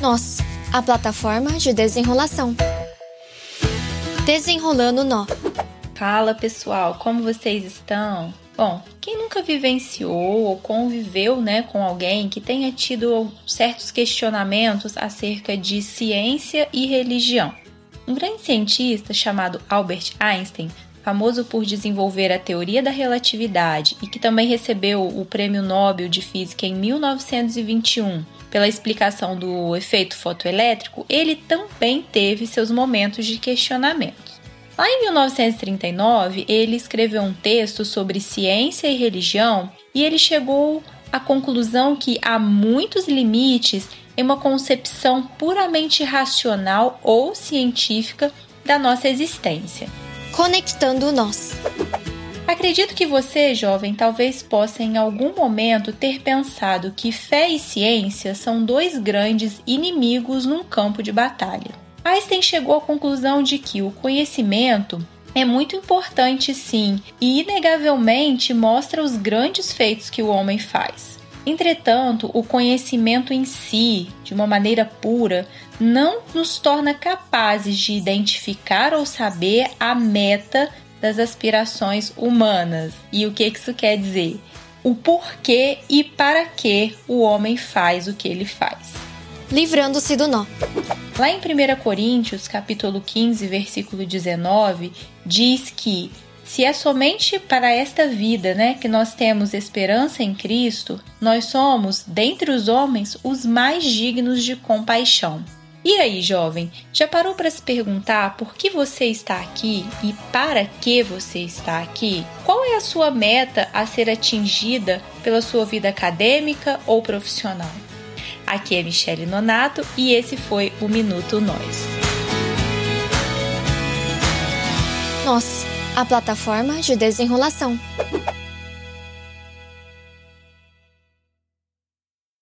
Nós, a plataforma de desenrolação. Desenrolando nó. Fala pessoal, como vocês estão? Bom, quem nunca vivenciou ou conviveu né, com alguém que tenha tido certos questionamentos acerca de ciência e religião? Um grande cientista chamado Albert Einstein, famoso por desenvolver a teoria da relatividade e que também recebeu o Prêmio Nobel de Física em 1921 pela explicação do efeito fotoelétrico, ele também teve seus momentos de questionamento. Lá em 1939, ele escreveu um texto sobre ciência e religião e ele chegou à conclusão que há muitos limites em uma concepção puramente racional ou científica da nossa existência. Conectando nós. Acredito que você, jovem, talvez possa em algum momento ter pensado que fé e ciência são dois grandes inimigos num campo de batalha. Einstein chegou à conclusão de que o conhecimento é muito importante, sim, e inegavelmente mostra os grandes feitos que o homem faz. Entretanto, o conhecimento em si, de uma maneira pura, não nos torna capazes de identificar ou saber a meta das aspirações humanas. E o que isso quer dizer? O porquê e para que o homem faz o que ele faz. Livrando-se do nó. Lá em 1 Coríntios, capítulo 15, versículo 19, diz que se é somente para esta vida, né, que nós temos esperança em Cristo, nós somos, dentre os homens, os mais dignos de compaixão. E aí, jovem, já parou para se perguntar por que você está aqui e para que você está aqui? Qual é a sua meta a ser atingida pela sua vida acadêmica ou profissional? Aqui é Michele Nonato e esse foi o Minuto Nós. Nós, a plataforma de desenrolação.